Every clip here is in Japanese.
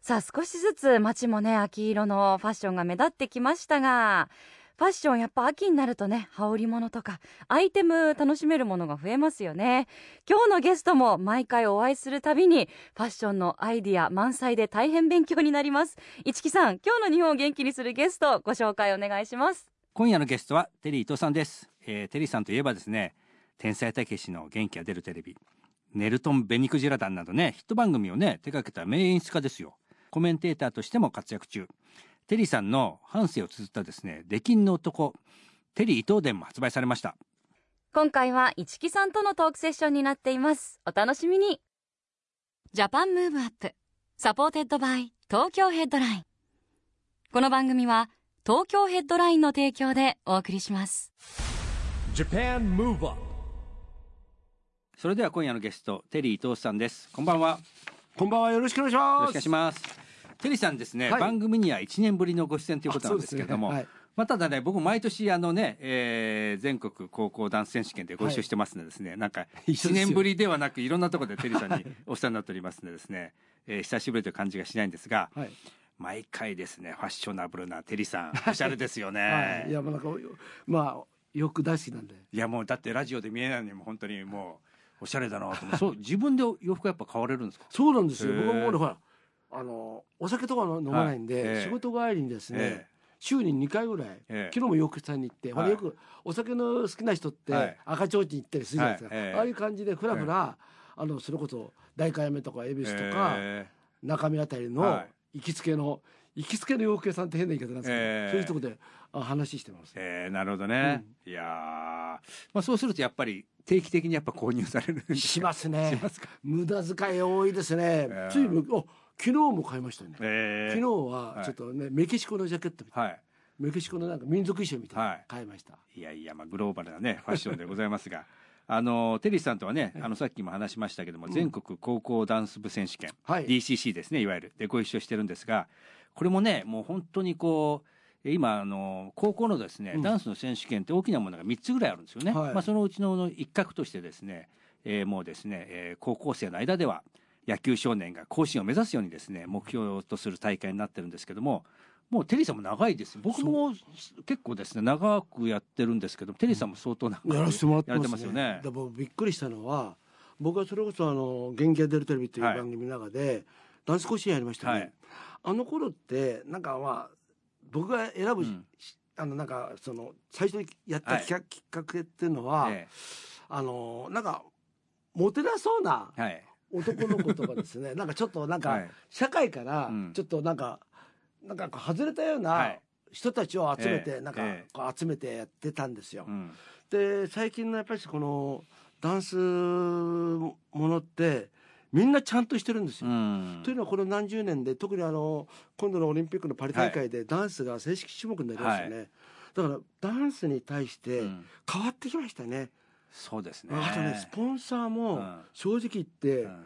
さあ少しずつ街もね秋色のファッションが目立ってきましたがファッションやっぱ秋になるとね羽織物とかアイテム楽しめるものが増えますよね。今日のゲストも毎回お会いするたびにファッションのアイディア満載で大変勉強になります。市木さん今日の日本を元気にするゲストご紹介お願いします。今夜のゲストはテリー伊藤さんです、えーテリーさんといえばですね天才たけしの元気が出るテレビネルトン・ベニクジラ団などねヒット番組をね手掛けた名演出家ですよ。コメンテーターとしても活躍中。テリーさんの半生を綴ったですね出禁の男テリー伊藤伝も発売されました。今回は一木さんとのトークセッションになっています。お楽しみに。 Japan Move Up supported by Tokyo Headline。この番組は東京ヘッドラインの提供でお送りします。Japan Move Up それでは今夜のゲストテリー伊藤さんです。こんばんは。よこんばんはよろしくお願いしろます。しくお願いしますテリーさんですね、はい番組には1年ぶりのご出演ということなんですけれども、あそうですねまあ、ただね僕毎年あのね、えー全国高校ダンス選手権でご一緒してますのでですね、なんか1 一緒ですよ年ぶりではなくいろんなところでテリーさんにお世話になっておりますのでですね、えー久しぶりという感じがしないんですが、はい。毎回ですねファッショナブルなテリーさん おしゃれですよね、はい。いや、まあ、なんか、まあ、よく大好きなんで。いやもうだってラジオで見えないのにも本当にもうおしゃれだなと思そう自分で洋服やっぱ買われるんですか？そうなんですよ。僕も俺、ほら。あの、お酒とかの飲まないんで、はい。ええ。仕事帰りにですね。え週に2回ぐらい、ええ。昨日も洋服屋さんに行って、はい。よくお酒の好きな人って、はい。赤ちょうちん行ったりするじゃないですか、はい。ええ。ああいう感じでふらふら、あのそれこそ代官山とか恵比寿とか、え中身あたりのはい。行きつけの行きつけの洋服屋さんって変な言い方なんですけど、ええ。そういうとこであ話してます。えーなるほどね、いやー。まあそうするとやっぱり定期的にやっぱ購入されるしますね。無駄遣い多いですね。ええついむお昨日も買いましたよね。えー。昨日はちょっとね、メキシコのジャケットみた。いなはい。メキシコのなんか民族衣装みた。いなのはい。買いました。いやいやまあグローバルなね ファッションでございますが。あのテリーさんとはねあのさっきも話しましたけども、全国高校ダンス部選手権、はい。DCC ですねいわゆる。でご一緒してるんですがこれもねもう本当にこう今あの高校のですね、うん。ダンスの選手権って大きなものが3つぐらいあるんですよね、はい。まあ、そのうちの一角としてですね、えーもうですね、えー高校生の間では野球少年が甲子園を目指すようにですね目標とする大会になってるんですけどももうテリーさんも長いです。僕も結構ですね長くやってるんですけどテリーさんも相当長くやらせてもらってやますよね。でもびっくりしたのは、僕はそれこそあの元気が出るテレビっていうはい。番組の中で、ダンス甲子園やりましたね。はい。あの頃ってなんかまあ僕が選ぶ、うん。あのなんかその最初にやったはい。きっかけっていうのは、えあのなんかモテなそうなえはい。男の子とかですね。なんかちょっとなんかはい。社会からうん。ちょっとなんか、なんかこう外れたようはない。人たちを集めて、ええ。なんかええ。こう集めてやってたんですよ。うん。で最近のやっぱりこのダンスものってみんなちゃんとしてるんですよ。うん。というのはこの何十年で特にあの今度のオリンピックのパリ大会でダンスが正式種目になりましたよね、だからダンスに対してうん。変わってきましたね、そうですね。あとねスポンサーうもん。正直言ってうん。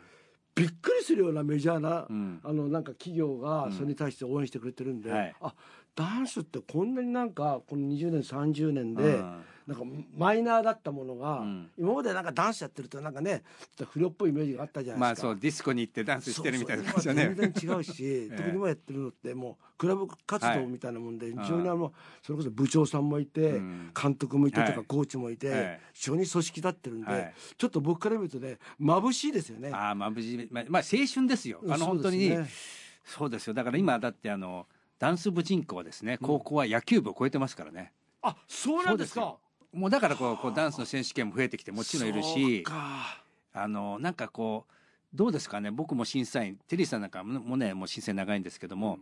びっくりするようなメジャーな、うん。あのなんか企業がうんそれに対して応援してくれてるんで、はい。あダンスってこんなになんかこの20年30年で、うん。なんかマイナーだったものが、うん。今までなんかダンスやってるとなんかねちょっと不良っぽいイメージがあったじゃまあないですか。そうディスコに行ってダンスしてるみたいな感じだね。全然違うし、え特に今やってるのってもうクラブ活動みたいなもんで、はい。非常にあのそれこそ部長さんもいて、うん。監督もいてとか、はい。コーチもいて、ええ非常に組織立ってるんで、はい。ちょっと僕から見るとね眩しいですよね。ああまあ無事まあまあ青春ですよ。あの本当に。そうですよ。だから今だってあのダンス部人口はですね高校は野球部を超えてますからね。あそうなんですか。もうだからこうこうダンスの選手権も増えてきてもちろんいるしか。あのなんかこうどうですかね。僕も審査員テリーさんなんかもねもう審査員長いんですけども、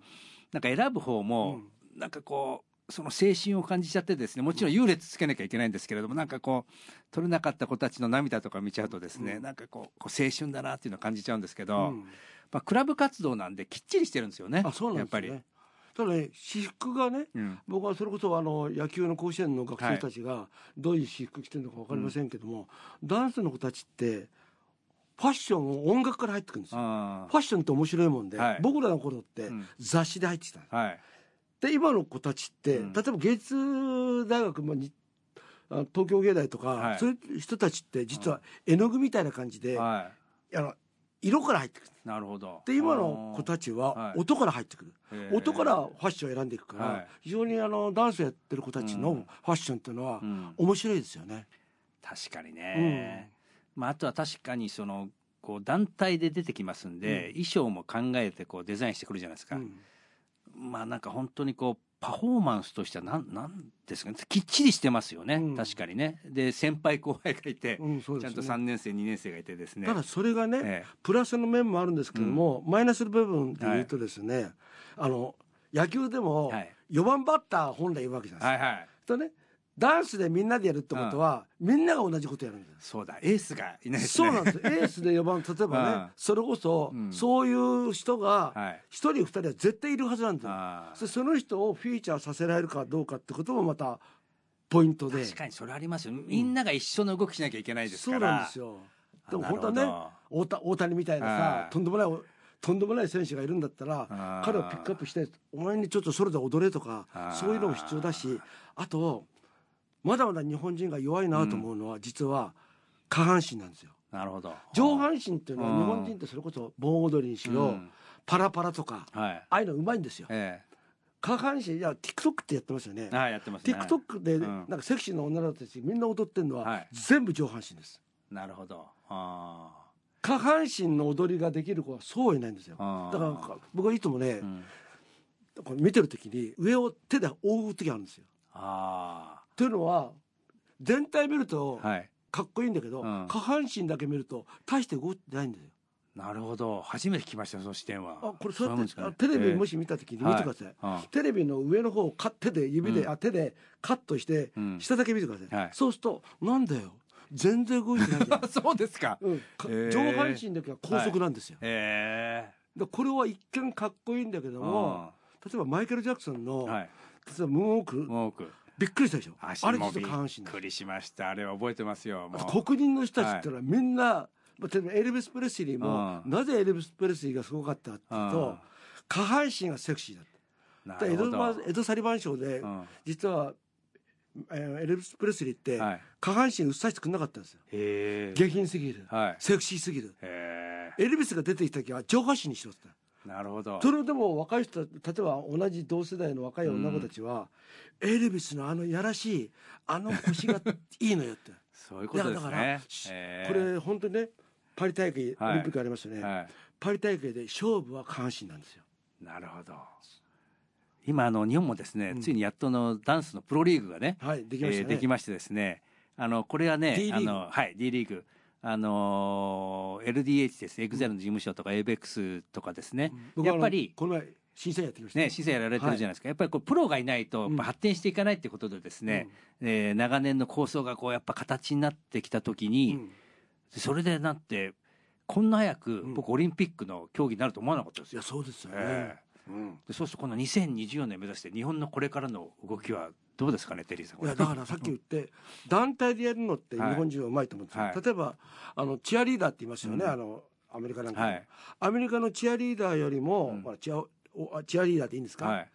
なんか選ぶ方も、なんかこうその青春を感じちゃってですねもちろん優劣つけなきゃいけないんですけれどもなんかこう取れなかった子たちの涙とか見ちゃうとですね、なんかこうこう青春だなっていうのを感じちゃうんですけど、うん。まあ、クラブ活動なんできっちりしてるんですよねあそうなんですね。やっぱり。ただね私服がねうん。僕はそれこそあの野球の甲子園の学生たちがどういう私服着てるのか分かりませんけども、ダンスの子たちってファッションを音楽から入ってくるんですよ。あファッションって面白いもんで、はい。僕らの頃ってうん。雑誌で入ってきたんではい。で今の子たちって、うん。例えば芸術大学もにあ東京芸大とか、はい。そういう人たちって実は絵の具みたいな感じで、はあの色から入ってくる。いなるほど。で今の子たちははい。音から入ってくる、へー。音からファッションを選んでいくから、はい。非常にあのダンスやってる子たちのうん。ファッションっていうのはうん。面白いですよね。確かにね、まあ、あとは確かにそのこう団体で出てきますん。で、衣装も考えてこうデザインしてくるじゃないですか、うんまあなんか本当にこうパフォーマンスとしてはなんなんですかね。きっちりしてますよね、うん。確かにね。で先輩後輩がいて、うんそうちゃんとですね3年生2年生がいてですね。ただそれがね、えプラスの面もあるんですけども、マイナスの部分で言うとですね、あの野球でもはい。4番バッター本来いるわけじゃえないですか。はいはい。とねダンスでみんなでやるってことは、みんなが同じことやるんですそうだ。エースがいないですね。そうなんですエースで4番例えばね、うんそれこそ、うん。そういう人がはい。1人2人は絶対いるはずなんですよ、あそその人をフィーチャーさせられるかどうかってこともまたポイントで。ー確かにそれありますよ。みんなが一緒の動きしなきゃいけないですそうから、なんですよ。でもあ本当はねなるほ大田大谷みたいなさはい。とんでもないとんでもない選手がいるんだったら彼をピックアップしてお前にちょっとそれで踊れとかそういうのも必要だしあとまだまだ日本人が弱いなと思うのは、実は下半身なんですよ。なるほど。上半身っていうのはうん。日本人ってそれこそ盆踊りにしろ、うん。パラパラとかはい。ああいうのうまいんですよ。え下半身いや TikTok ってやってますよね。えああやってますね。TikTok でうん。なんかセクシーな女の子たちみんな踊ってるのははい。全部上半身です。なるほど。あ下半身の踊りができる子はそういないんですよ。あだから僕はいつもねー、うん。これ見てる時に上を手で覆う時あるんですよ。あというのは全体見るとかっこいいんだけど、うん。下半身だけ見ると大して動いてないんですよ。なるほど。初めて聞きましたその視点は。あこれそうやって、ね。あテレビもしし見た時に見てください、はいテレビの上の方をか手で指で、うん。あ手でカットして、うん。下だけ見てください、はい。そうするとなんだよ。全然動いてない そうですか。うん、かへー上半身だけは高速なんですよ、へでこれは一見かっこいいんだけえども例えばマイケル・ジャクソンの、はい。例えばムーンウォークびっくりしたでしょ？あれ実は下半身っだくりしました。あれは覚えてますよ。黒人の人たちってのはみんな、まあ、例えばエルビス・プレスリーも、うん。なぜエルビス・プレスリーがすごかったっていうと、うん。下半身がセクシーだった。エドバエド・サリバン賞で、うん。実は、えーエルビス・プレスリーって、はい。下半身薄させてくれなかったんですよ。下品すぎる、はい。セクシーすぎる。へエルビスが出てきた時は上半身にしろって言ったえなるほど。それでも若い人例えば同じ同世代の若い女の子たちは、エルビスのあのやらしいあの腰がいいのよって。そういうことですだからこれ本当にねパリ大会、はい。オリンピックありますよね、はパリ大会で勝負は下半身なんですよ。いなるほど。今あの日本もですね、うん。ついにやっとのダンスのプロリーグがねはいできましたね、えーできましてですね。あのこれはね D リーグ。あのはい D リーグあのー LDH ですエグゼルの事務所とか ABEX とかですね、僕はあのやっぱりこの前審査員やってきました。ね、審査やられてるじゃないですか、やっぱりこうプロがいないと発展していかないってことでですね、えー長年の構想がこうやっぱ形になってきた時うに、ん。それでなってこんな早くん。僕オリンピックの競技になると思わなかったですよ。いやそうですよね、えうん。でそうするとこの2024年目指して日本のこれからの動きはどうですかねテリーさん。いやだからさっき言って団体でやるのって日本人はうまいと思うんですよ、はい。例えばあのチアリーダーって言いますよね、うん。あのアメリカなんか。はい。アメリカのチアリーダーよりも、うん。まあ、チアおあチアリーダーでいいんですか、はい。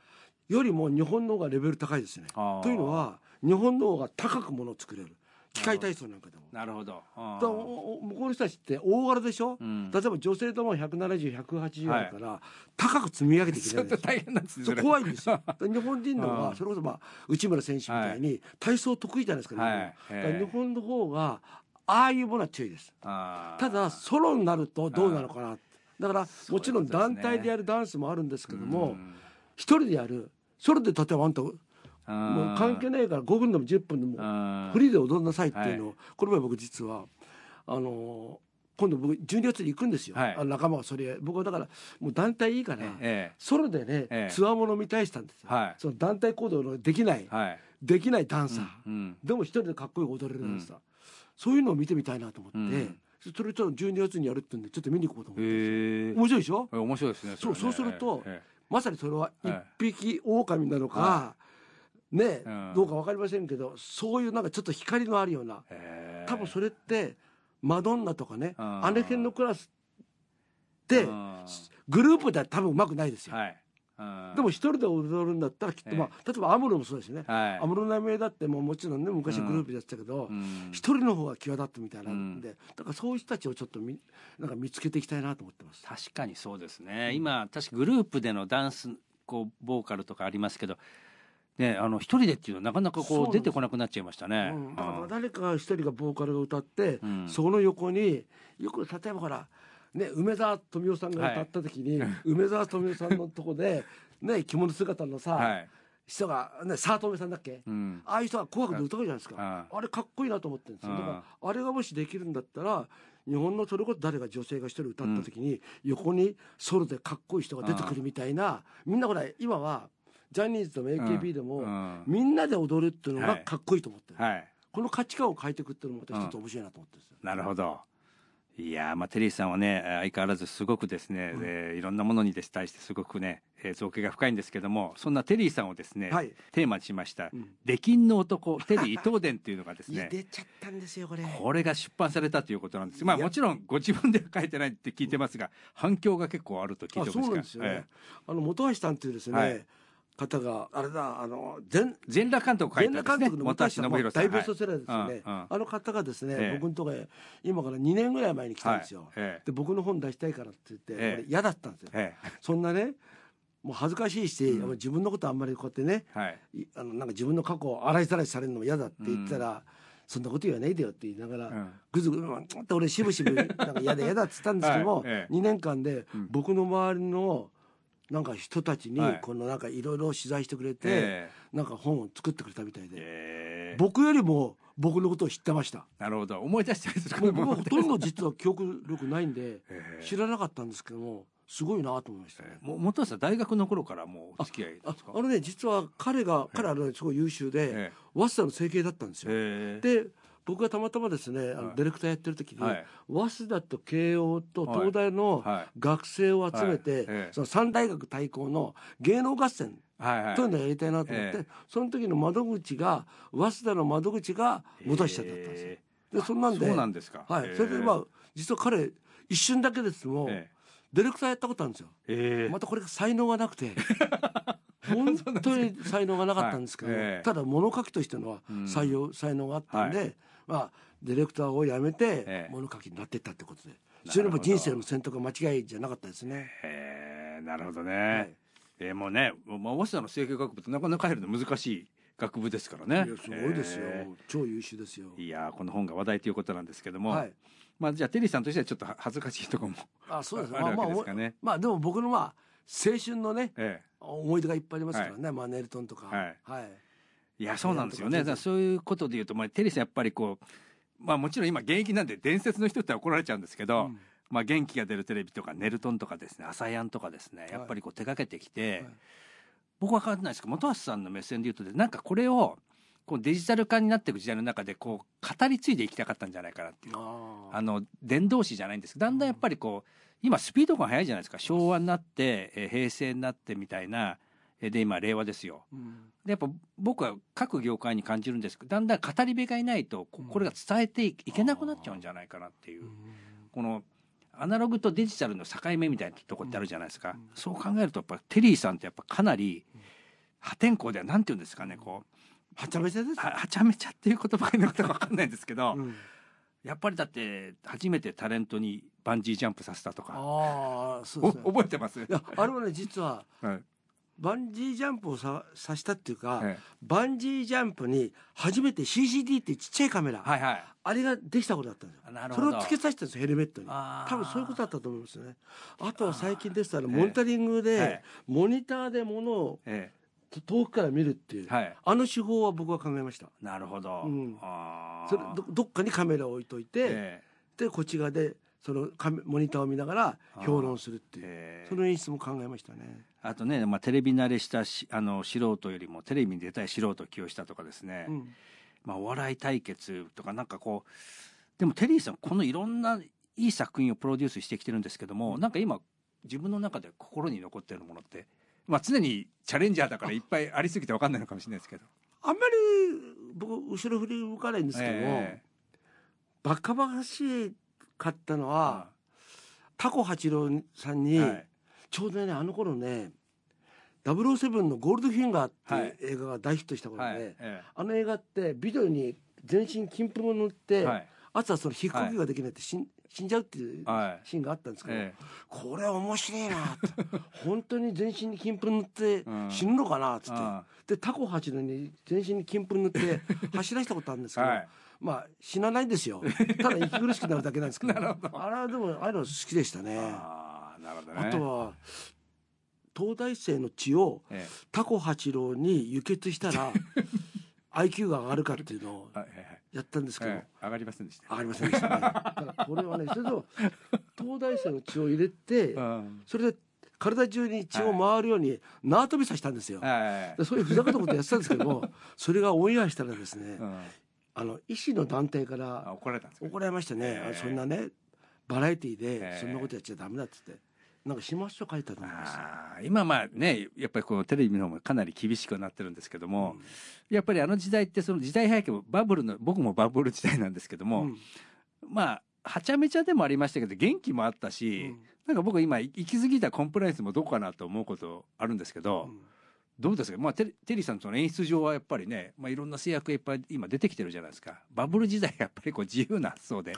よりも日本の方がレベル高いですね。というのは日本の方が高くものを作れる機械体操なんかでもなるほど。だ向こうの人たちって大柄でしょ、うん例えば女性とも170180あるから、高く積み上げていけちょっと大変なんですね。そう怖いんですよ。日本人のうんはそれこそまあ内村選手みたいに体操得意じゃないですか。はい日本の方がああいうものは強いです。ただソロになるとどうなのかな。だからもちろん団体でやるダンスもあるんですけどもうん一人でやるそれで例えばあんたもう関係ないから5分でも10分でもうん。フリーで踊んなさいっていうのをこの前僕実はあの今度僕12月に行くんですよ。はい。仲間がそれ僕はだからもう団体いいから。えソロでね、ええ。ツアーもの見たいしたんですよ、はい。その団体行動のできない、えはい。できないダンサー、うんでも一人でかっこよく踊れるダンサー、そういうのを見てみたいなと思って、うん。それちょっと12月にやるってんでちょっと見に行こうと思って、へえ。面白いでしょ？え面白いですね。そうそうするとえまさにそれは一はい匹狼なのか、ね、うん。どうかわかりませんけどそういうなんかちょっと光のあるような多分それってマドンナとかねうん。アネケンのクラスってうん。グループでは多分うまくないですよ。はい。うん。でも一人で踊るんだったらきっと、ええ。まあ、例えばアムロもそうですよね。はい。安室奈美恵だってもうもちろんね昔グループでやってたけどうん。一、人の方が際立ってみたいな。ん。で、だからそういう人たちをちょっとみなんか見つけていきたいなと思ってます。確かにそうですね、今確かグループでのダンスこうボーカルとかありますけどねあの一人でっていうのはなかなかこう出てこなくなっちゃいましたね、うん、だからうん。誰か一人がボーカルが歌って、うん。その横によく例えばほら、ね、梅沢富美男さんが歌った時に、梅沢富美男さんのとこで、ね、着物姿のさ、はい、人が、ね、沢留さんだっけ、うん、ああいう人が「紅白」で歌うじゃないですか、うんあれかっこいいなと思ってるんですよ、うん。だからあれがもしできるんだったら日本のそれこそ誰が女性が一人歌った時に、横にソロでかっこいい人が出てくるみたいな、みんなほら今はジャニーズでも AKB でも、うん。みんなで踊るっていうのはい。がかっこいいと思ってる、はい。この価値観を変えていくっていうのもまた一つ面白いなと思ってるんですよ。なるほど。いやーまあテリーさんはね相変わらずすごくですね、でいろんなものに対してすごくね、えー造形が深いんですけどもそんなテリーさんをですね、はい。テーマにしましたん「出禁の男テリー伊藤伝」っていうのがですね 出ちゃったんですよこれ。これが出版されたということなんです。まあもちろんご自分では書いてないって聞いてますが反響が結構あると聞いあてまそうなんですすよね。がえ。あの本橋さんっていうですね、はい方があれだあの全え全裸監督書い全たんですね。裸監督の大ベストセラーですよね、はいうんうん。あの方がですね、ええ。僕のとこへ今から2年ぐらい前に来たんですよ、はいええ。で僕の本出したいからって言って、嫌だったんですよ、えそんなねもう恥ずかしいし、うん。自分のことあんまりこうやってねあのなんか自分の過去を洗いざらいされるのも嫌だって言ったら、そんなこと言わないでよって言いながら、うん。ぐずぐずうんって俺しぶしぶなんか嫌だ嫌だって言ったんですけども、はい。ええ。2年間でうん。僕の周りのなんか人たちにはい。このなんかいろいろ取材してくれて、えなんか本を作ってくれたみたいで、ええ。え僕よりも僕のことを知ってました。なるほど。思い出したりするもう僕はもほとんど実は記憶力ないんでええ。知らなかったんですけどもすごいなと思いました。ね。も元はさ大学の頃からもうお付き合いであすか？あのね実は彼が彼はねすごい優秀でえ早稲田の整形だったんですよ。ええ。で僕がたまたまですねあはい。のディレクターやってる時に、はい。早稲田と慶応と東大のはい。学生を集めて、その三大学対抗の芸能合戦というのをやりたいなと思って、ええ。その時の窓口が早稲田の窓口が元橋さんだったんですよ。えでそんなんでそうなんですか。はい、ええ。それでまあ実は彼一瞬だけです。も、えディレクターやったことあるんですよ。またこれが才能がなくて 本当に才能がなかったんですけど、はい。ええ。ただ物書きとしてのはうん。採用、才能があったんで、はまあディレクターを辞めてええ。物書きになっていったってことで、どそれも人生の選択が間違いじゃなかったですね。ええなるほどね、はい。ええもうね、まあ、早稲田の整形学部ってなかなか入るの難しい学部ですからね。いやすごいですよ、え超優秀ですよ。え。いやーこの本が話題ということなんですけども、はい。まあじゃあテリーさんとしてはちょっと恥ずかしいところもあ、そうです。あるわけまあですかね。まあでも僕のまあ青春のねえ思い出がいっぱいありますからね。まあネルトンとか。はい。はい。えいやそうなんですよね。だそういうことで言うと、まあ、テリーさんやっぱりこうまあもちろん今現役なんで伝説の人って怒られちゃうんですけど、うん。まあ、元気が出るテレビとかネルトンとかですね朝やんとかですねやっぱりこう手掛けてきて、はい。僕は分かんないですけど本橋さんの目線で言うとねなんかこれをこうデジタル化になっていく時代の中でこう語り継いでいきたかったんじゃないかなっていう。ああの伝道師じゃないんですけどだんだんやっぱりこう今スピード感速いじゃないですか。昭和になって、えー平成になってみたいなえーで今令和ですよ。うん。でやっぱ僕は各業界に感じるんですけどだんだん語り部がいないとここれが伝えていけなくなっちゃうんじゃないかなっていう、このアナログとデジタルの境目みたいなとこってあるじゃないですか、うん。そう考えるとやっぱテリーさんってやっぱかなり破天荒ではなんて言うんですかねこう。はちゃめちゃです。よ。ははちゃめちゃっていう言葉がいいのか分かんないんですけど、うん。やっぱりだって初めてタレントにバンジージャンプさせたとか。ああ、そうおですね。覚えてます？いや、あれはね、実は。はい。バンジージャンプをささしたっていうか、ええバンジージャンプに初めて CCD ってちっちゃいカメラ、はいはい。あれができたことだったんですよ。なるほど。それをつけさせたんですよヘルメットに。多分そういうことだったと思いますよね。あとは最近でしたらええ。モニタリングで、ええ。モニターでものをえ遠くから見るっていう、えはい。あの手法は僕は考えました。なるほど、うん。あー。それどどっかにカメラを置いといて、え。でこっち側でそのモニターを見ながら評論するっていう。その演出も考えましたね。あとね、まあ、テレビ慣れしたしあの素人よりもテレビに出たい素人を起用したとかですね、うん。まあ、お笑い対決とかなんかこうでもテリーさんこのいろんないい作品をプロデュースしてきてるんですけども、なんか今自分の中で心に残ってるものってまあ常にチャレンジャーだからいっぱいありすぎて分かんないのかもしれないですけど。あんまり僕後ろ振り向かないんですけども、え。バカバカしかったのえは、タコ八郎さんに、はい。ちょうどねあの頃ね007のゴールドフィンガーってはい。いう映画が大ヒットした頃で、はい。えあの映画ってビデオに全身金粉を塗って、えはい。朝その引っ呼吸ができないって死ん,、死んじゃうっていうはい。シーンがあったんですけど、えこれ面白いなって。本当に全身に金粉塗ってうん。死ぬのかなっつって、あでタコ八郎に全身に金粉塗って走らせたことあるんですけど、はいまあ死なないんですよ。ただ息苦しくなるだけなんですけど。なるほど。あれはでもああいうの好きでしたね。ああなるほどね。あとは東大生の血をえタコ八郎に輸血したら IQ が上がるかっていうのをえはいはいはい。やったんですけど、ええ上がりませんでした。上がりませんでしたね。だからこれはねそれと東大生の血を入れてうん。それで体中に血を回るように縄跳びさせたんですよ、はい。でそういうふざけたことやってたんですけどもそれがオンエアしたらですね、うんあの医師の団体かあら怒られたんですか？怒られましたね、ええあそんなねバラエティーええでそんなことやっちゃダメだっつって。なんか始末書書いたと思います。今まあねやっぱりこのテレビの方もかなり厳しくなってるんですけども、やっぱりあの時代ってその時代背景もバブルの僕もバブル時代なんですけども、うん。まあはちゃめちゃでもありましたけど元気もあったし、なんか僕今行き過ぎたコンプライアンスもどこかなと思うことあるんですけど、うんどうですか、まあ、テリテリーさんとの演出上はやっぱりね、まあ、いろんな制約がいっぱい今出てきてるじゃないですか。バブル時代やっぱりこう自由な発想でい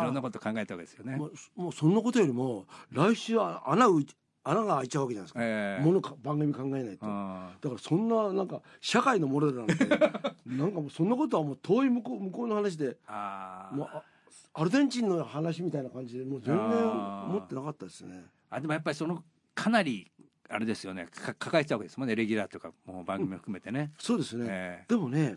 ろんなこと考えたわけですよね。もうもうそんなことよりも来週は穴う穴が開いちゃうわけじゃないですか、ええ。ものか番組考えないと、あだからそんななんか社会のものだなんてなんかもうそんなことはもう遠い向こう向こうの話であもうあアルゼンチンの話みたいな感じでもう全然思ってなかったですね。あでもやっぱりそのかなりあれですよね。か抱えてたわけですもんね。レギュラーとかもう番組を含めてね。そうですね、えでもね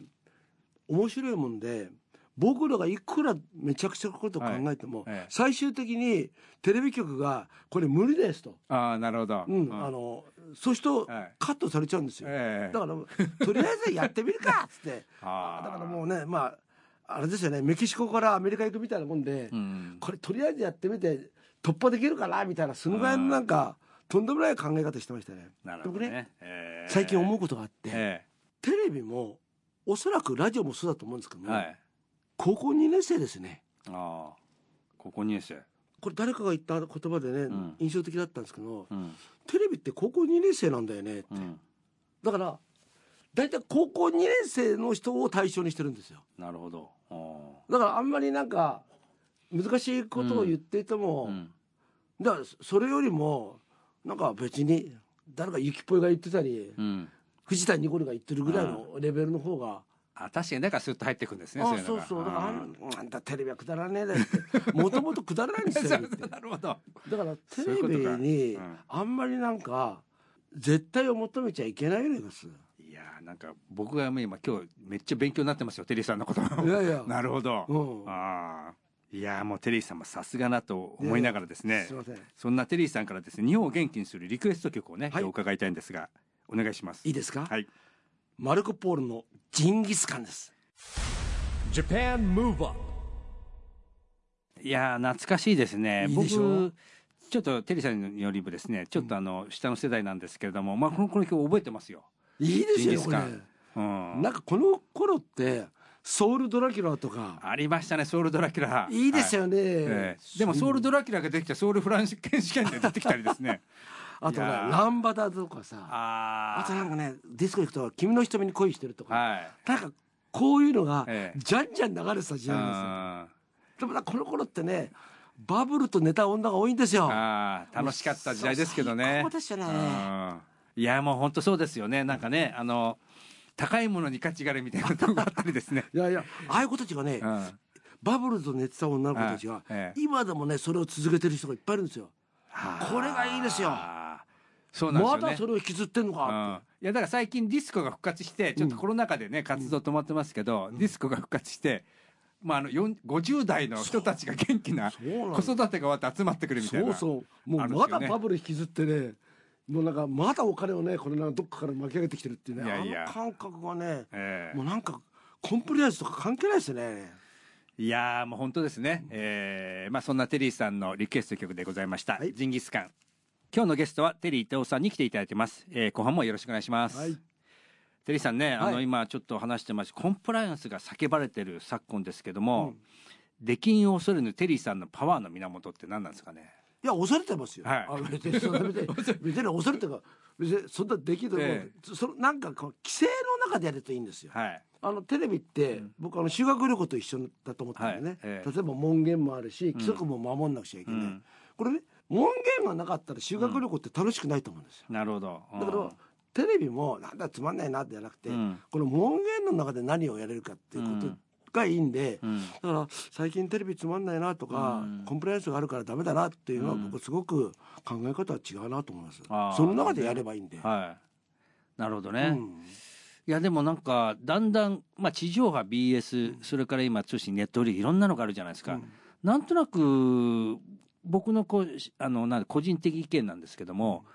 面白いもんで僕らがいくらめちゃくちゃなことを考えても、ええ。最終的にテレビ局がこれ無理ですと、えああなるほど。うん。あのそうするとはい。カットされちゃうんですよ、ええ。だからとりあえずやってみるかっつって。だからもうねまああれですよね。メキシコからアメリカ行くみたいなもんで、うん。これとりあえずやってみて突破できるかなみたいなそのぐらいのなんかとんでもない考え方してましたね。なるほどでもね。ええ最近思うことがあって、えテレビもおそらくラジオもそうだと思うんですけども、えはい。高校2年生ですね。ああ。ここ2年生。これ誰かが言った言葉でね、ん。印象的だったんですけどうん。テレビって高校2年生なんだよねって、うん。だから大体高校2年生の人を対象にしてるんですよ。なるほど。あだからあんまりなんか難しいことを言っていてあも、うん。だからそれよりもなんか別に誰かゆきぽいが言ってたり、うん。藤谷ニコルが言ってるぐらいのレベルの方が、あ確かにだからスッと入ってくるんですね。あそうそうだからあん。んあんたテレビはくだらねえだよって。もともとくだらないんですよなるほど。だからテレビか。にうん。あんまりなんか絶対を求めちゃいけないようです。いやーなんか僕が今今日めっちゃ勉強になってますよテリーさんのこと。いやいや。なるほど、うん。ああいやーもうテリーさんもさすがなと思いながらですね。すいません。そんなテリーさんからですね日本を元気にするリクエスト曲をね、はい。伺いたいんですがお願いします。いいですか、はい。マルコ・ポールのジンギスカンです。Japan Move Up いやー懐かしいですね。いいでしょ？僕ちょっとテリーさんによりもですねちょっとあの下の世代なんですけれども、まあこのこの曲覚えてますよ、いいですジンギよこれスカン。うん、なんかこの頃ってソウル・ドラキュラとか。ありましたねソウルドラキュラいいですよね、ええ。でもソウルドラキュラができたソウルフランス検試験で出てきたりですね。あとねランバダとかさああとなんかねディスコ行くと「君の瞳に恋してる」とか、はい。なんかこういうのがええ。じゃんじゃん流れてた時代なん。ですよあでもなこの頃ってねバブルとネタ女が多いんですよ。楽しかった時代ですけどね。最高でしたね。うん。いやもう本当そうですよね。なんかねあの高いものに価値があるみたいなとこがあったりですね、いやいやああいう子たちがね、うん。バブルと寝てた女の子たちが、はいええ。今でもねそれを続けてる人がいっぱいいるんですよ。これがいいですよ。そうなんですよね。まだそれを引きずってんのうん。かいやだから最近ディスコが復活してちょっとコロナ禍でね、活動止まってますけど、ディスコが復活して、まあ、あの4 50代の人たちが元気な子育てが終わって集まってくるみたいな。そうそう。もうまだバブル引きずってねもうなんかまだお金をねこれなんかどっかから巻き上げてきてるっていうねいやいや。あの感覚がねええ。もうなんかコンプライアンスとか関係ないですね。いやーもう本当ですね、えーまあ、そんなテリーさんのリクエスト曲でございました、はい。ジンギスカン。今日のゲストはテリー伊藤さんに来ていただいてます、えー後半もよろしくお願いします、はい。テリーさんね、あのはい今ちょっと話してましたコンプライアンスが叫ばれてる昨今ですけども、うん。出禁を恐れぬテリーさんのパワーの源って何なんですかね？いや恐れてますよ。はい。あ別に別に 恐れてか別にそんなできる、えそのなんかこう規制の中でやるといいんですよ。はい。あのテレビって、うん。僕あの修学旅行と一緒だと思ってるんでね、はい。ええ。例えば門限もあるし規則も守んなくちゃいけない、うん。これね門限がなかったら修学旅行って楽しくないと思うんですよ。なるほど。だからテレビもなんだつまんないなってじゃなくて、うん。この門限の中で何をやれるかっていうことがいいんで、うん。だから最近テレビつまんないなとか、うん。コンプライアンスがあるからダメだなっていうのはうん。僕すごく考え方は違うなと思います。その中でやればいいんで。はい。なるほどね、うん。いやでもなんかだんだん、まあ、地上波 BS それから今通信ネットフリーいろんなのがあるじゃないですか、うん。なんとなく僕のこうあのなん個人的意見なんですけども、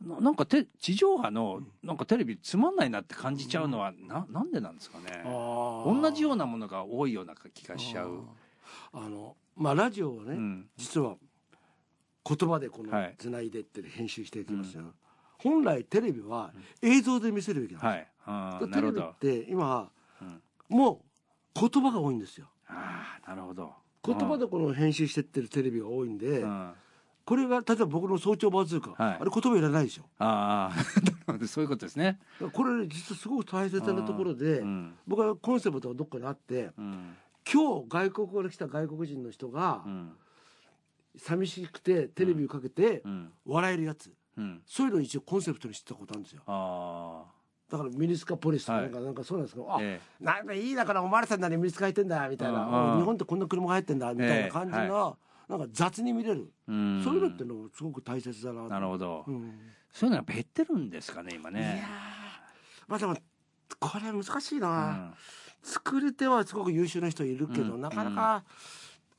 ななんかて地上波のなんかテレビつまんないなって感じちゃうのはななんでなんですかね。同じようなものが多いような気がしちゃう。あのまあラジオはね、うん。実は言葉でこのはいつないでって編集していきますよ、本来テレビは映像で見せるべきなんですよ、はい、テレビっ。て今うん。もう言葉が多いんですよ。ああなるほど。言葉でこの編集してってるテレビが多いんで、うん、あこれが例えば僕の早朝バズーカ、はい。あれ言葉いらないでしょ。あー。なるほどそういうことですね。これ実はすごく大切なところで、うん僕はコンセプトがどっかにあってうん。今日外国から来た外国人の人がうん。寂しくてテレビをかけてうん。笑えるやつ、うん。そういうのを一応コンセプトにしてたことあるんですよ。あだからミニスカポリスとかはいなんか,、なんかそうなんですけど、あ、えあなんかいいだからお前らさんなりミニスカ入ってんだみたいな、日本ってこんな車が入ってんだみたいな感じが、ええなんか雑に見れる、えうん。そういうのってのもすごく大切だなと。なるほど、うん。そういうのが減ってるんですかね今いやまあでもこれ難しいな、うん。作り手はすごく優秀な人いるけど、うん。なかなか、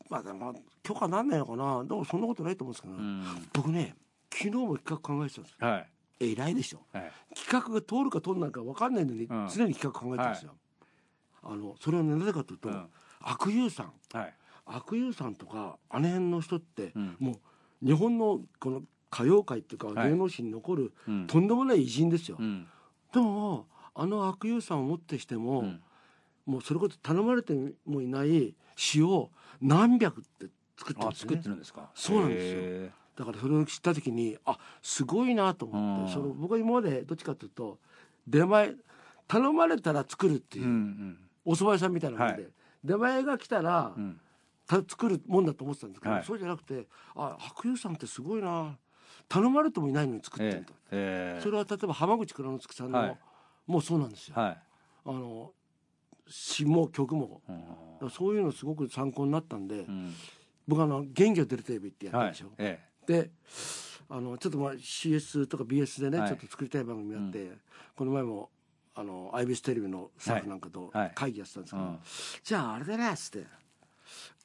まあでも許可なんないのかな。でもそんなことないと思うんですけど、うん。僕ね昨日も企画考えてたんですよ。はい。偉いでしょ。はい。企画が通るか通らないか分かんないのに、うん。常に企画考えてるんですよ、あのそれはなぜかというと、うん。悪友さん。はい悪友さんとかあの辺の人って、うん。もう日本のこの歌謡界っていうかはい。芸能史に残る、うん。とんでもない偉人ですよ、うん。でもあの悪友さんをもってしても、うん。もうそれこそ頼まれてもいない詩を何百って作ってるんあですよね。作ってるんですか？そうなんですよ。へだからそれを知った時にあすごいなと思って、うん。その僕は今までどっちかというと出前頼まれたら作るってえいうう、ん。お蕎麦屋さんみたいなもんで、はい。出前が来たら、うん作るもんだと思ってたんですけど、はい。そうじゃなくてあ白友さんってすごいな。頼まれてもいないのに作ってるんだ、ええええ。それは例えば浜口蔵之介さんの、はい。もうそうなんですよ、はい。あの詩も曲も。うん。そういうのすごく参考になったんで、うん。僕はあの「元気が出るテレビ」ってやったはいでしょ、えであのちょっとまあ CS とか BS でね、はい。ちょっと作りたい番組があって、この前もあの IBS テレビのスタッフなんかとはい。会議やってたんですけど、うん。じゃああれだねっつって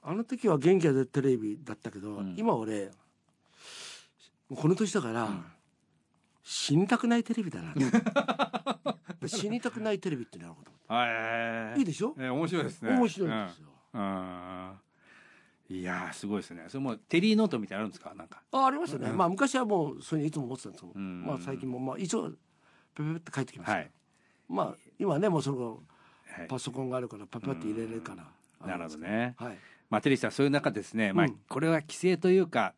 あの時は元気が出るテレビだったけど、うん。今俺この年だから、死にたくないテレビだな。死にたくないテレビってなることいいいでしょ、ええ面白いですね。面白いんですよ、うん。うん。いやーすごいですね。それもテリーノートみたいなのあるんですか？なんか。あありましたね、うん。まあ昔はもうそれにいつも思ってたんですけど、うん。まあ最近も。まあ一応ペペペって帰ってきました、はい。まあ今ねもうそのはい。パソコンがあるからパパって入れれるから、あなるほどね。はいまあ、テリーさんそういう中ですね、まあうん、これは規制というか、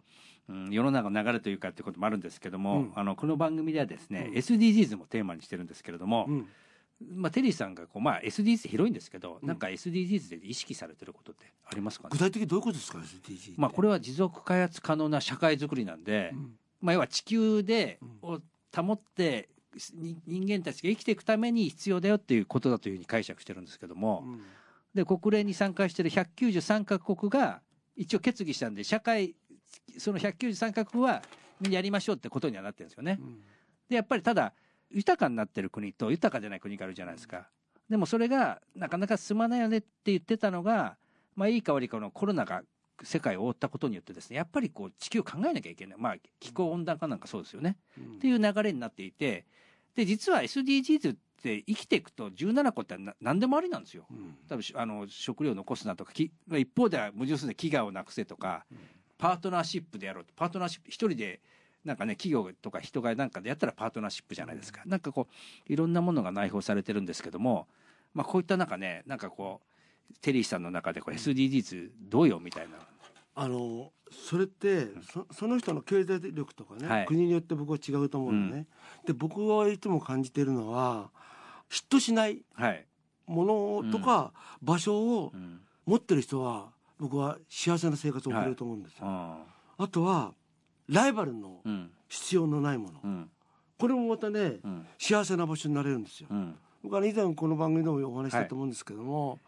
うん、世の中の流れというかっていうこともあるんですけども、うん。あのこの番組ではですね、うん。SDGs もテーマにしてるんですけれども、うん。まあ、テリーさんがこう、まあ、SDGs 広いんですけど、うん。なんか SDGs で意識されてることってありますかね？具体的にどういうことですか SDG って？まあ、これは持続開発可能な社会づくりなんで、うん。まあ、要は地球で、うを保ってに人間たちが生きていくために必要だよっていうことだというふうに解釈してるんですけども、うんで国連に参加している193カ国が一応決議したんで社会その193カ国はみんなやりましょうってことにはなってるんですよね。うんでやっぱりただ豊かになってる国と豊かじゃない国があるじゃないですか。でもそれがなかなか進まないよねって言ってたのが、まあ、いい香りかのコロナが世界を覆ったことによってですねやっぱりこう地球を考えなきゃいけない、まあ、気候温暖化なんかそうですよね。うんっていう流れになっていてで実は SDGs って生きていくと17個ってな何でもありなんですよ。うん。多分しあの食料を残すなとかき一方では矛盾するんで飢餓をなくせとか、パートナーシップでやろうと。パートナーシップ一人でなんかね企業とか人がなんかでやったらパートナーシップじゃないですか、なんかこういろんなものが内包されてるんですけども、まあ、こういったなんかねなんかこうテリーさんの中でこう SDGs どうよみたいな、あのそれってそその人の経済力とかね、はい。国によって僕は違うと思うのね、で僕はいつも感じているのは嫉妬しないはい、ものとか場所をうん。持ってる人は僕は幸せな生活を送れると思うんですよ、ああとはライバルの必要のないもの、うん。これもまたねうん。幸せな場所になれるんですよ、うん。僕は以前この番組でもお話ししたと思うんですけども、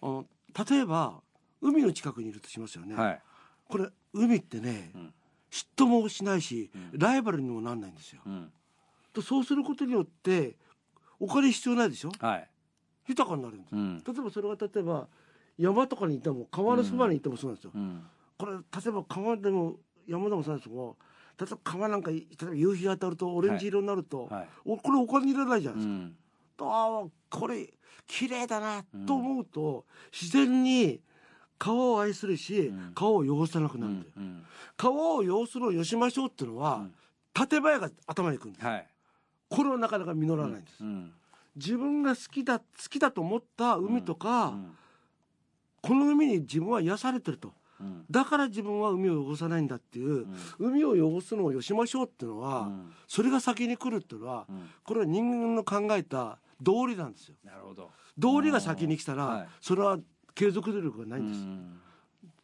あの例えば海の近くにいるとしますよね、はい。これ海ってね、うん。嫉妬もしないし、うん。ライバルにもなんないんですよ。うん。とそうすることによってお金必要ないでしょ？はい。豊かになるんです。うん。例えばそれが例えば山とかにいても川のそばにいてもそうなんですよ。うん。これ例えば川でも山でもそうなんですけど例えば川なんか例えば夕日が当たるとオレンジ色になると、はい。おこれお金いらないじゃないうですか。ん。とああこれ綺麗だなと思うと、自然に川を愛するし、うん。川を汚さなくうなるんだよ。ん。うん。川を要するをよしましょうっていうのは、うん。建前が頭にくるんです、はいこれはなかなか実らないんです、うん自分が好きだ好きだと思った海とか、うんこの海に自分は癒されてると。うん。だから自分は海を汚さないんだっていう、海を汚すのをよしましょうっていうのは、うん。それが先に来るっていうのは、うん。これは人間の考えた道理なんですよ。なるほど。道理が先に来たら、はい。それは継続力がないんです、うん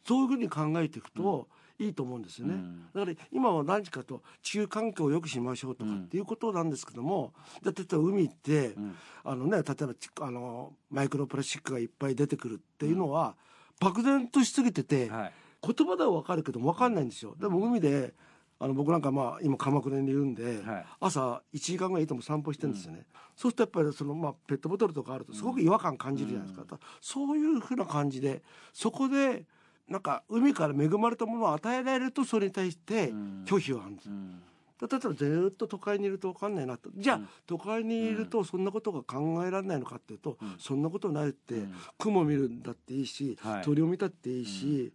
そういうふうに考えていくと、いいと思うんですよね、うん。だから今は何かと地球環境を良くしましょうとかっていうことなんですけども、だって例えば海って、うん。あのね例えばちあのマイクロプラスチックがいっぱい出てくるっていうのは、漠然としすぎてて、はい。言葉では分かるけど分かんないんですよ。でも海であの僕なんかまあ今鎌倉にいるんで、はい。朝1時間ぐらいいても散歩してるんですよね、そうするとやっぱりその、まあ、ペットボトルとかあるとすごく違和感感じるじゃないですか、だからそういうふうな感じでそこでなんか海から恵まれたものを与えられるとそれに対してうん。拒否はある。んですようん。例えばずっと都会にいると分かんないなと。じゃあ、うん。都会にいるとそんなことが考えられないのかっていうと、うん。そんなことないって、うん。雲見るんだっていいし、はい。鳥を見たっていいし、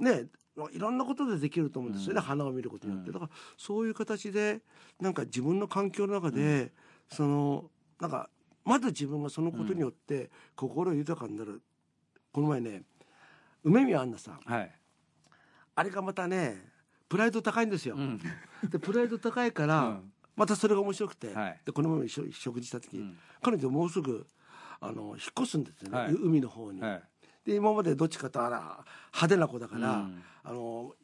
ねいろんなことでできると思うんですよね、うん。花を見ることによって。うん。だからそういう形でなんか自分の環境の中で、そのなんかまず自分がそのことによって心豊かになる。この前ね梅宮アンナさん。はい。あれがまたねプライド高いんですよ。うん。でプライド高いから、うん。またそれが面白くて、はい。でこの前も一緒に食事した時、うん。彼女もうすぐあの引っ越すんですよね、はい。海の方に。はい。で今までどっちかとあら派手な子だから、うん。あの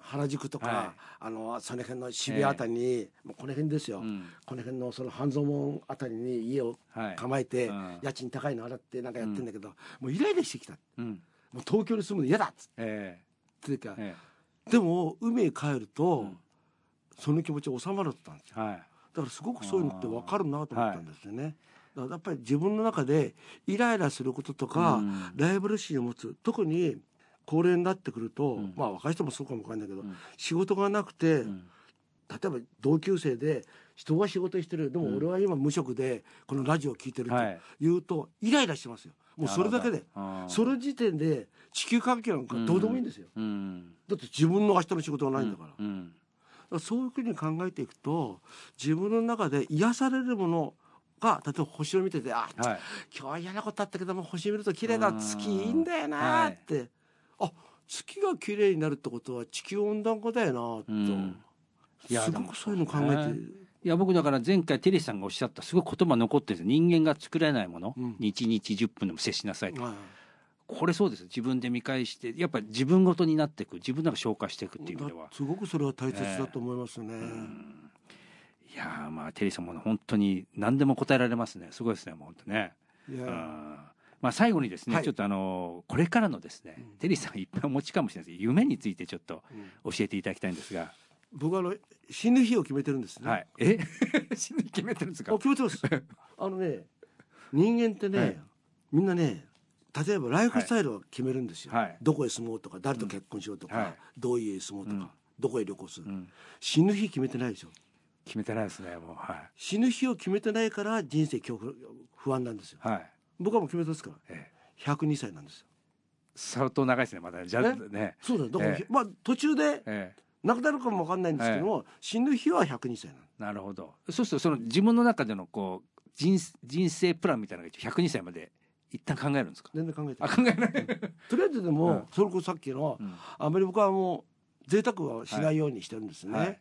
原宿とか、はい。あのその辺の渋谷あたりに、もうこの辺ですよ、うん。この辺のその半蔵門あたりに家をはい。構えて、うん。家賃高いの払ってなんかやってんだけど、もうイライラしてきた。うんもう東京に住むの嫌だっつえってたええ。でも海へ帰ると、うん。その気持ち収まるったんですよ。えはい。だからすごくそういうのって分かるなと思ったんですよね。だからやっぱり自分の中でイライラすることとか、うん。ライバル心を持つ特に高齢になってくると、ん。まあ若い人もそうかもわかんないけど、ん。仕事がなくて、ん。例えば同級生で人が仕事してるでも俺は今無職でこのラジオを聞いてるとはい。言うとイライラしてますよもうそれだけで。その時点で地球環境なんかどうでもいいんですよ、うん。だって自分の明日の仕事がないんだから。うん。らそういうふうに考えていくと自分の中で癒されるものが例えば星を見ててあ、はい。今日は嫌なことあったけども星見ると綺麗な月いいんだよなーって、あ月が綺麗になるってことは地球温暖化だよなーと、うん。すごくそういうの考えていや僕だから前回テリーさんがおっしゃったすごい言葉残ってるんですよ。人間が作れないものうん。に1日10分でも接しなさいと。はいこれそうです自分で見返してやっぱり自分ごとになっていく。自分なんか消化していくっていう意味では。だすごくそれは大切だと思いますね、いやーまあテリーさんも本当に何でも答えられますね。すごいですねもう本当ね。いやうん。まあ最後にですね、はい。ちょっとあのこれからのですね、テリーさんいっぱいお持ちかもしれないです。けど夢についてちょっと教えていただきたいんですが、僕はあの死ぬ日を決めてるんですね、はい。え？死ぬ決めてるんですか？あ決めてます。あのね人間ってね、はい。みんなね例えばライフスタイルを決めるんですよ、はい。どこへ住もうとか誰と結婚しようとか、うんはい。どういう家へ住もうとか、うん。どこへ旅行する、うん。死ぬ日決めてないでしょ。決めてないですねもう。は死ぬ日を決めてないから人生恐怖不安なんですよ。いはい。僕はもう決めてますから。ええ。102歳なんですよ。相当長いですねまだ。じゃあえね。そうだよ。だから、ええ。まあ途中でえ亡くなるかもわかんないんですけども、死ぬ日は102歳なのなるほど。そうするとその自分の中でのこう人人生プランみたいなのが一応102歳まで一旦考えるんですか？全然考えてあない。考えない、とりあえずでも、うん。それこそさっきの、うん。あんまり僕はもう贅沢はしないようにしてるんですね、はい。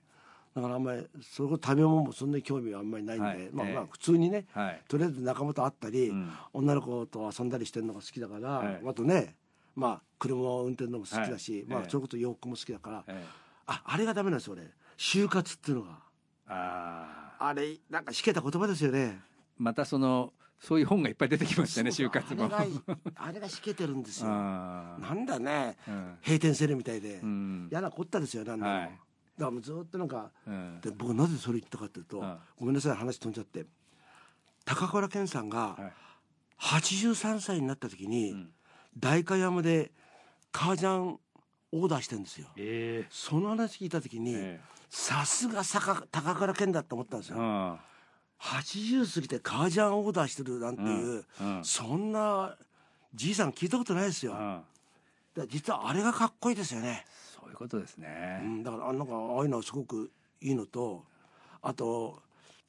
だからあんまりそれこそ食べ物もそんなに興味はあんまりないんで、はい。ええ。まあまあ普通にねはい。とりあえず仲間と会ったり、うん。女の子と遊んだりしてるのが好きだから、はい。あとねまあ車を運転るのも好きだし、まあはい。ええ。それこそ洋服も好きだから、ええああれがダメなんですよ俺就活っていうのが。あああれなんかしけた言葉ですよね。またそのそういう本がいっぱい出てきましたね就活も。あれがしけてるんですよ。なんだね。うん。閉店セールみたいで、うん。嫌なこったですよなんだろう、はい。だからもうずっとなんかうん。で僕なぜそれ言ったかっていうと、うん。ごめんなさい話飛んじゃって。高倉健さんがはい。83歳になった時に、うん。代官山で革ジャンオーダーしてるんですよ。え。その話聞いた時に、えさすが坂高倉健だと思ったんですよ、うん。80過ぎて革ジャンオーダーしてるなんていう、うん。うん。そんなじいさん聞いたことないですよ、うん。ら実はあれがかっこいいですよね、そういうことですうねん、だからあなんかああいうのはすごくいいのとあと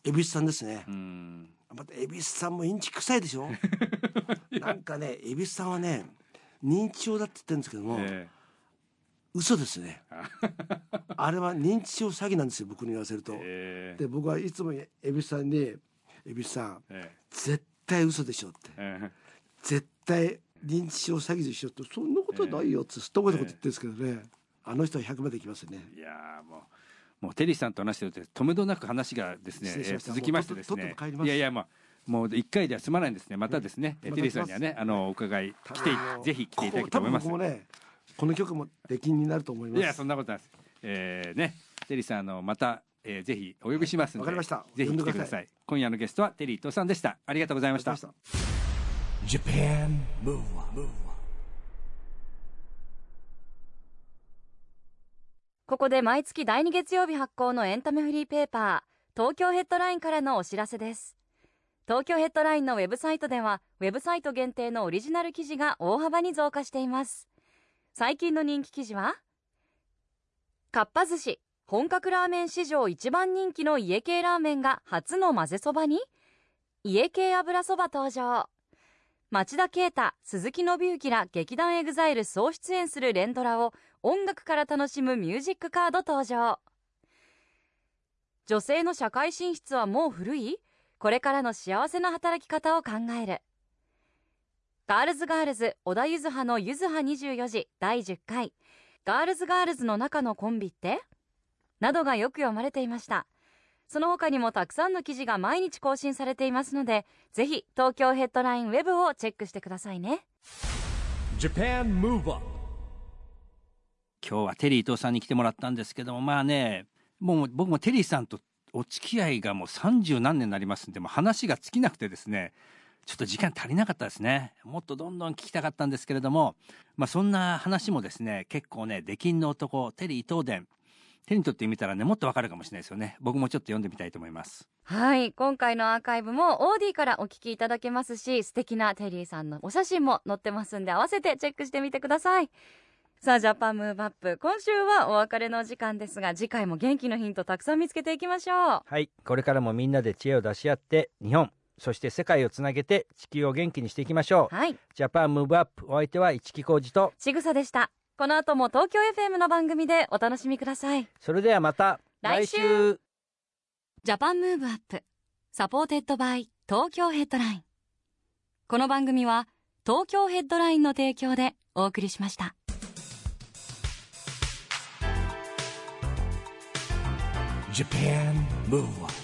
蛭子さんですね、うん。また蛭子さんもインチ臭いでしょ？なんかね蛭子さんはね認知症だって言ってるんですけども、え嘘ですね。あれは認知症詐欺なんですよ僕に言わせると、ええ。で僕はいつも蛭子さんに「蛭子さんえ絶対嘘でしょ」って。ええ。絶対認知症詐欺でしょって。そんなことはないよってすっとぼいこと言ってるんですけどね、あの人は100までいきますよね。いやーもうもうテリーさんと話してると止めどなく話がですね、続きましてですね。いやいやまあもう一回では済まないんですね。またですね、テリーさんにはねあのお伺い来てぜひ来ていただきたいと思います。ここもねこの曲も出禁になると思います。いやそんなことないです。えー、ねテリーさんあのまた、えー、ぜひお呼びしますので、わかりました。ぜひ来てくだささい。今夜のゲストはテリー伊藤さんでした。ありがとうございました。Japan Move Up, ここで毎月第2月曜日発行のエンタメフリーペーパー東京ヘッドラインからのお知らせです。東京ヘッドラインのウェブサイトではウェブサイト限定のオリジナル記事が大幅に増加しています最近の人気記事は？かっぱ寿司本格ラーメン史上一番人気の家系ラーメンが初の混ぜそばに？家系油そば登場。町田啓太鈴木伸之ら劇団 EXILE 総出演する連ドラを音楽から楽しむミュージックカード登場。女性の社会進出はもう古い？これからの幸せな働き方を考える。ガールズガールズ小田ゆずはのゆずは24時第10回ガールズガールズの中のコンビって？などがよく読まれていました。その他にもたくさんの記事が毎日更新されていますのでぜひ東京ヘッドラインウェブをチェックしてくださいね。Japan Move Up 今日はテリー伊藤さんに来てもらったんですけどもまあねもう僕もテリーさんとお付き合いがもう30何年になりますんでもう話が尽きなくてですねちょっと時間足りなかったですね。もっとどんどん聞きたかったんですけれども。まあそんな話もですね結構ね出禁の男テリー伊藤伝手に取ってみたらねもっとわかるかもしれないですよね。僕もちょっと読んでみたいと思います。はい。今回のアーカイブもオーディからお聞きいただけますし素敵なテリーさんのお写真も載ってますんで合わせてチェックしてみてください。さあジャパンムーブアップ。今週はお別れの時間ですが次回も元気のヒントたくさん見つけていきましょう。はい。これからもみんなで知恵を出し合って日本そして世界をつなげて地球を元気にしていきましょう。はい。ジャパンムーブアップお相手は一木広治と。ちぐさでした。この後も東京 FM の番組でお楽しみください。それではまた来週。 Japan Move Up。supported by Tokyo Headline。この番組は東京ヘッドラインの提供でお送りしました。Japan Move Up